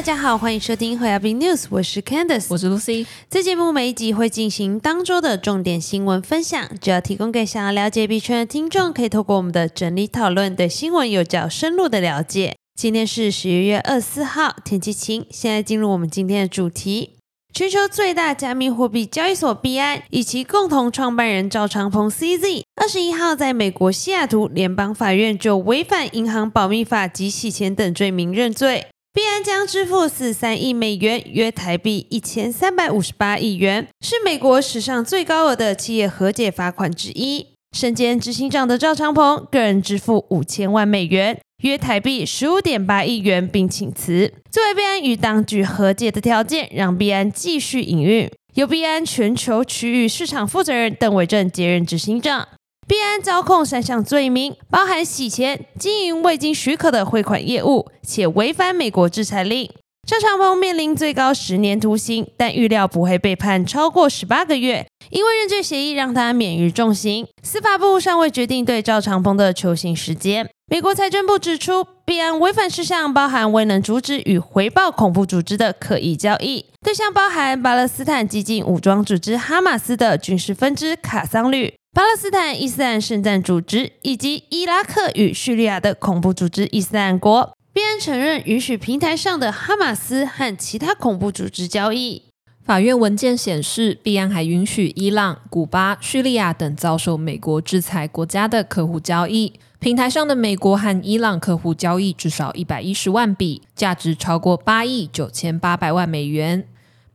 大家好，欢迎收听 p p y News，我是 Candice，我是 Lucy。这节目每一集会进行当周的重点新闻分享，主要提供给想要了解币圈的听众，可以透过我们的整理讨论，对新闻有较深入的了解。今天是十一月二十四号，天气晴。现在进入我们今天的主题。全球最大加密货币交易所币安以及共同创办人赵长鹏 （CZ） 二十一号在美国西雅图联邦法院就违反银行保密法及洗钱等罪名认罪。币安将支付四三亿美元（约台币一千三百五十八亿元），是美国史上最高额的企业和解罚款之一。身兼执行长的赵长鹏个人支付五千万美元。约台币十五点八亿元，并请辞。作为币安与当局和解的条件，让币安继续营运。由币安全球区域市场负责人邓伟正接任执行长。必安遭控三项罪名，包含洗钱、经营未经许可的汇款业务，且违反美国制裁令。赵长鹏面临最高十年徒刑，但预料不会被判超过十八个月，因为认罪协议让他免于重刑。司法部尚未决定对赵长鹏的求刑时间。美国财政部指出，必安违反事项包含未能阻止与回报恐怖组织的可疑交易，对象包含巴勒斯坦激进武装组织哈马斯的军事分支卡桑旅、巴勒斯坦伊斯兰圣战组织以及伊拉克与叙利亚的恐怖组织伊斯兰国。币安承认允许平台上的哈马斯和其他恐怖组织交易。法院文件显示，必安还允许伊朗、古巴、叙利亚等遭受美国制裁国家的客户交易。平台上的美国和伊朗客户交易至少一百一十万笔，价值超过八亿九千八百万美元。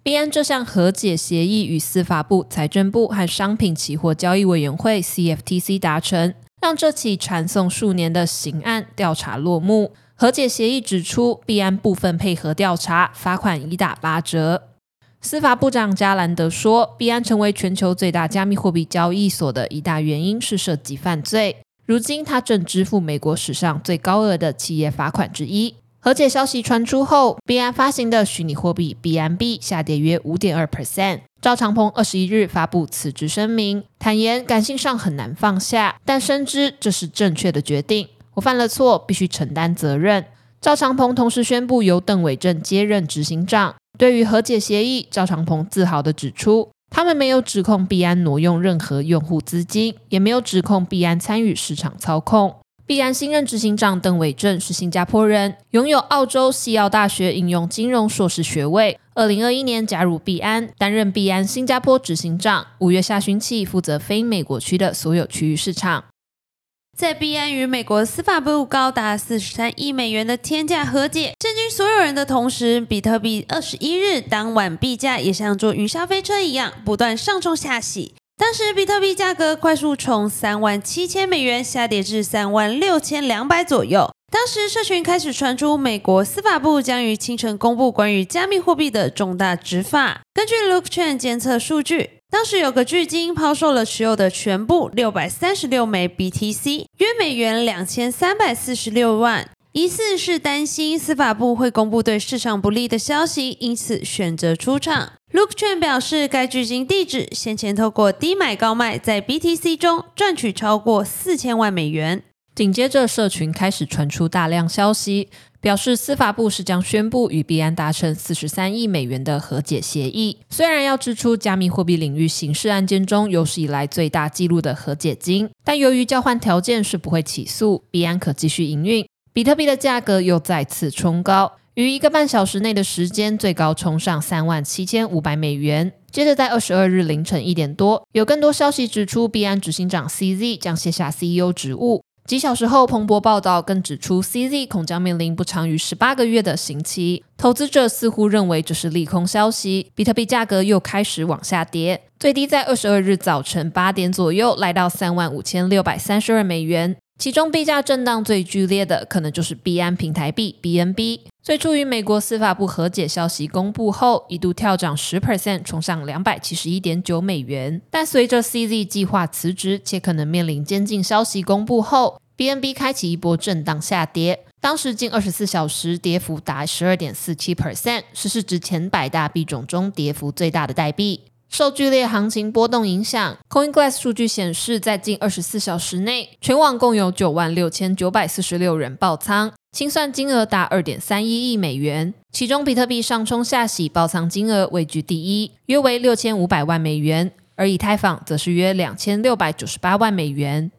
币安这项和解协议与司法部、财政部和商品期货交易委员会 （CFTC） 达成，让这起传送数年的刑案调查落幕。和解协议指出，币安部分配合调查，罚款已打八折。司法部长加兰德说，币安成为全球最大加密货币交易所的一大原因是涉及犯罪。如今，他正支付美国史上最高额的企业罚款之一。和解消息传出后，币安发行的虚拟货币 BNB 下跌约五点二 percent。赵长鹏二十一日发布辞职声明，坦言感性上很难放下，但深知这是正确的决定。我犯了错，必须承担责任。赵长鹏同时宣布由邓伟正接任执行长。对于和解协议，赵长鹏自豪地指出。他们没有指控币安挪用任何用户资金，也没有指控币安参与市场操控。币安新任执行长邓伟正是新加坡人，拥有澳洲西澳大学应用金融硕士学位。二零二一年加入币安，担任币安新加坡执行长。五月下旬起负责非美国区的所有区域市场。在币安与美国司法部高达四十三亿美元的天价和解，震惊所有人的同时，比特币二十一日当晚币价也像坐云霄飞车一样，不断上冲下洗。当时比特币价格快速从三万七千美元下跌至三万六千两百左右。当时社群开始传出美国司法部将于清晨公布关于加密货币的重大执法。根据 Look Chain 监测数据。当时有个巨鲸抛售了持有的全部六百三十六枚 BTC，约美元两千三百四十六万，疑似是担心司法部会公布对市场不利的消息，因此选择出场。Look Chain 表示，该巨鲸地址先前透过低买高卖，在 BTC 中赚取超过四千万美元。紧接着，社群开始传出大量消息。表示司法部是将宣布与币安达成四十三亿美元的和解协议，虽然要支出加密货币领域刑事案件中有史以来最大纪录的和解金，但由于交换条件是不会起诉，币安可继续营运。比特币的价格又再次冲高，于一个半小时内的时间最高冲上三万七千五百美元。接着在二十二日凌晨一点多，有更多消息指出，币安执行长 CZ 将卸下 CEO 职务。几小时后，彭博报道更指出，CZ 恐将面临不长于十八个月的刑期。投资者似乎认为这是利空消息，比特币价格又开始往下跌，最低在二十二日早晨八点左右来到三万五千六百三十二美元。其中币价震荡最剧烈的，可能就是币安平台币 BNB。最初与美国司法部和解消息公布后，一度跳涨十 percent，冲上两百七十一点九美元。但随着 CZ 计划辞职，且可能面临监禁消息公布后，BNB 开启一波震荡下跌。当时近二十四小时跌幅达十二点四七 percent，是市值前百大币种中跌幅最大的代币。受剧烈行情波动影响，CoinGlass 数据显示，在近二十四小时内，全网共有九万六千九百四十六人爆仓，清算金额达二点三一亿美元。其中，比特币上冲下洗，爆仓金额位居第一，约为六千五百万美元，而以太坊则是约两千六百九十八万美元。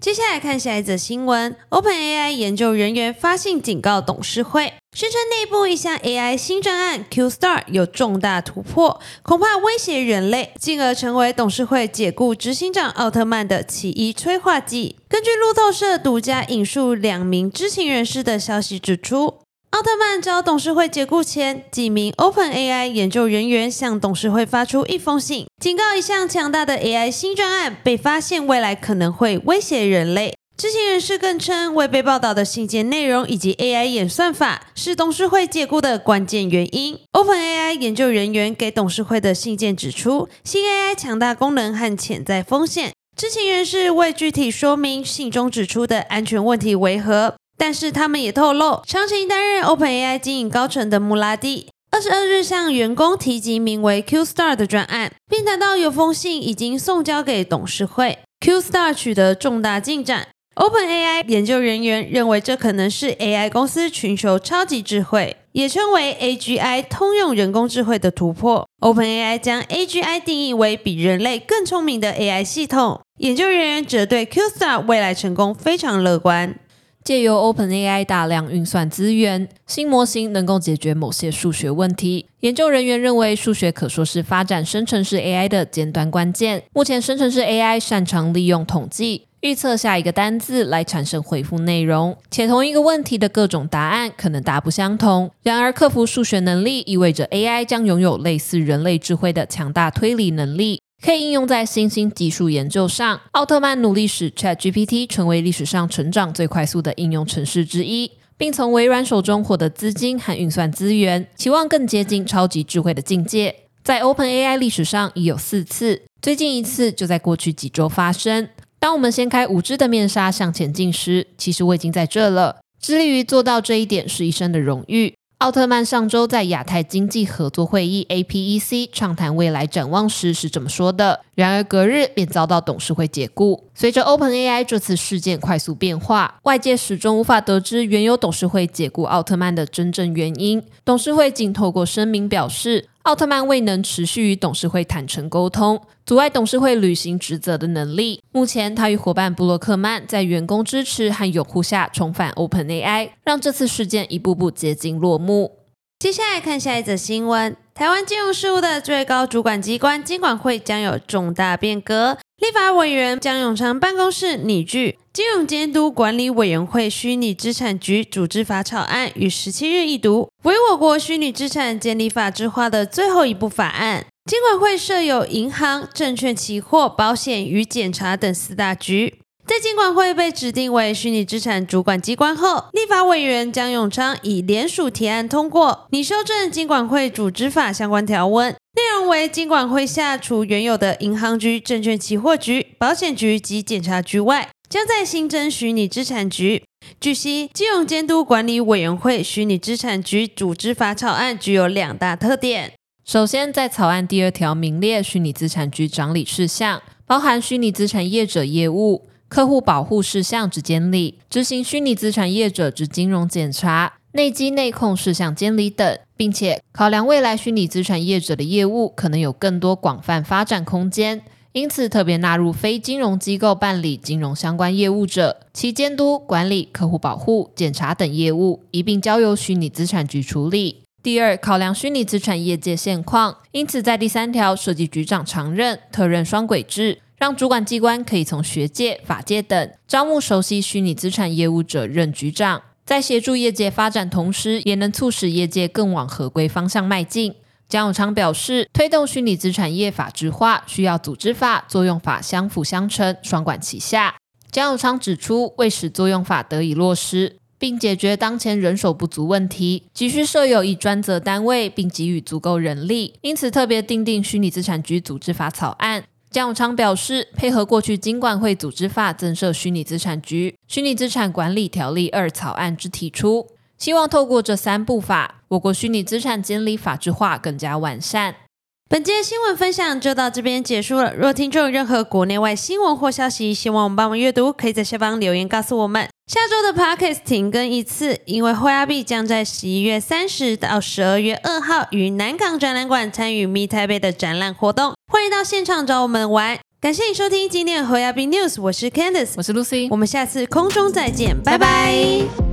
接下来看下一则新闻：OpenAI 研究人员发信警告董事会，宣称内部一项 AI 新专案 QStar 有重大突破，恐怕威胁人类，进而成为董事会解雇执行长奥特曼的其一催化剂。根据路透社独家引述两名知情人士的消息指出。奥特曼遭董事会解雇前，几名 OpenAI 研究人员向董事会发出一封信，警告一项强大的 AI 新专案被发现，未来可能会威胁人类。知情人士更称，未被报道的信件内容以及 AI 演算法是董事会解雇的关键原因。OpenAI 研究人员给董事会的信件指出，新 AI 强大功能和潜在风险。知情人士未具体说明信中指出的安全问题为何。但是他们也透露，长期担任 OpenAI 经营高层的穆拉蒂，二十二日向员工提及名为 QStar 的专案，并谈到有封信已经送交给董事会。QStar 取得重大进展。OpenAI 研究人员认为，这可能是 AI 公司寻求超级智慧，也称为 AGI 通用人工智慧的突破。OpenAI 将 AGI 定义为比人类更聪明的 AI 系统。研究人员则对 QStar 未来成功非常乐观。借由 OpenAI 大量运算资源，新模型能够解决某些数学问题。研究人员认为，数学可说是发展生成式 AI 的尖端关键。目前，生成式 AI 擅长利用统计预测下一个单字来产生回复内容，且同一个问题的各种答案可能大不相同。然而，克服数学能力意味着 AI 将拥有类似人类智慧的强大推理能力。可以应用在新兴技术研究上。奥特曼努力使 ChatGPT 成为历史上成长最快速的应用程式之一，并从微软手中获得资金和运算资源，期望更接近超级智慧的境界。在 OpenAI 历史上已有四次，最近一次就在过去几周发生。当我们掀开无知的面纱向前进时，其实我已经在这了。致力于做到这一点是一生的荣誉。奥特曼上周在亚太经济合作会议 （APEC） 畅谈未来展望时是这么说的。然而隔日便遭到董事会解雇。随着 OpenAI 这次事件快速变化，外界始终无法得知原有董事会解雇奥特曼的真正原因。董事会仅透过声明表示，奥特曼未能持续与董事会坦诚沟通，阻碍董事会履行职责的能力。目前，他与伙伴布洛克曼在员工支持和拥护下重返 OpenAI，让这次事件一步步接近落幕。接下来看下一则新闻。台湾金融事务的最高主管机关金管会将有重大变革。立法委员江永昌办公室拟具金融监督管理委员会虚拟资产局组织法草案，于十七日一读，为我国虚拟资产建立法制化的最后一部法案。金管会设有银行、证券、期货、保险与检查等四大局。在金管会被指定为虚拟资产主管机关后，立法委员江永昌以联署提案通过，拟修正金管会组织法相关条文，内容为金管会下除原有的银行局、证券期货局、保险局及检察局外，将在新增虚拟资产局。据悉，金融监督管理委员会虚拟资产局组织法草案具有两大特点。首先，在草案第二条名列虚拟资产局掌理事项，包含虚拟资产业者业务。客户保护事项之监理，执行虚拟资产业者之金融检查、内机内控事项监理等，并且考量未来虚拟资产业者的业务可能有更多广泛发展空间，因此特别纳入非金融机构办理金融相关业务者，其监督管理、客户保护、检查等业务一并交由虚拟资产局处理。第二，考量虚拟资产业界现况，因此在第三条设计局长常任、特任双轨制。让主管机关可以从学界、法界等招募熟悉虚拟资产业务者任局长，在协助业界发展同时，也能促使业界更往合规方向迈进。江永昌表示，推动虚拟资产业法制化，需要组织法、作用法相辅相成、双管齐下。江永昌指出，为使作用法得以落实，并解决当前人手不足问题，急需设有一专责单位，并给予足够人力，因此特别订定虚拟资产局组织法草案。江永昌表示，配合过去金管会组织法增设虚拟资产局、虚拟资产管理条例二草案之提出，希望透过这三部法，我国虚拟资产监理法制化更加完善。本节新闻分享就到这边结束了。若听众有任何国内外新闻或消息，希望我们帮忙阅读，可以在下方留言告诉我们。下周的 podcast 停更一次，因为惠亚币将在十一月三十到十二月二号于南港展览馆参与 Me 台北的展览活动，欢迎到现场找我们玩。感谢你收听今天的惠亚币 News，我是 Candice，我是 Lucy，我们下次空中再见，拜拜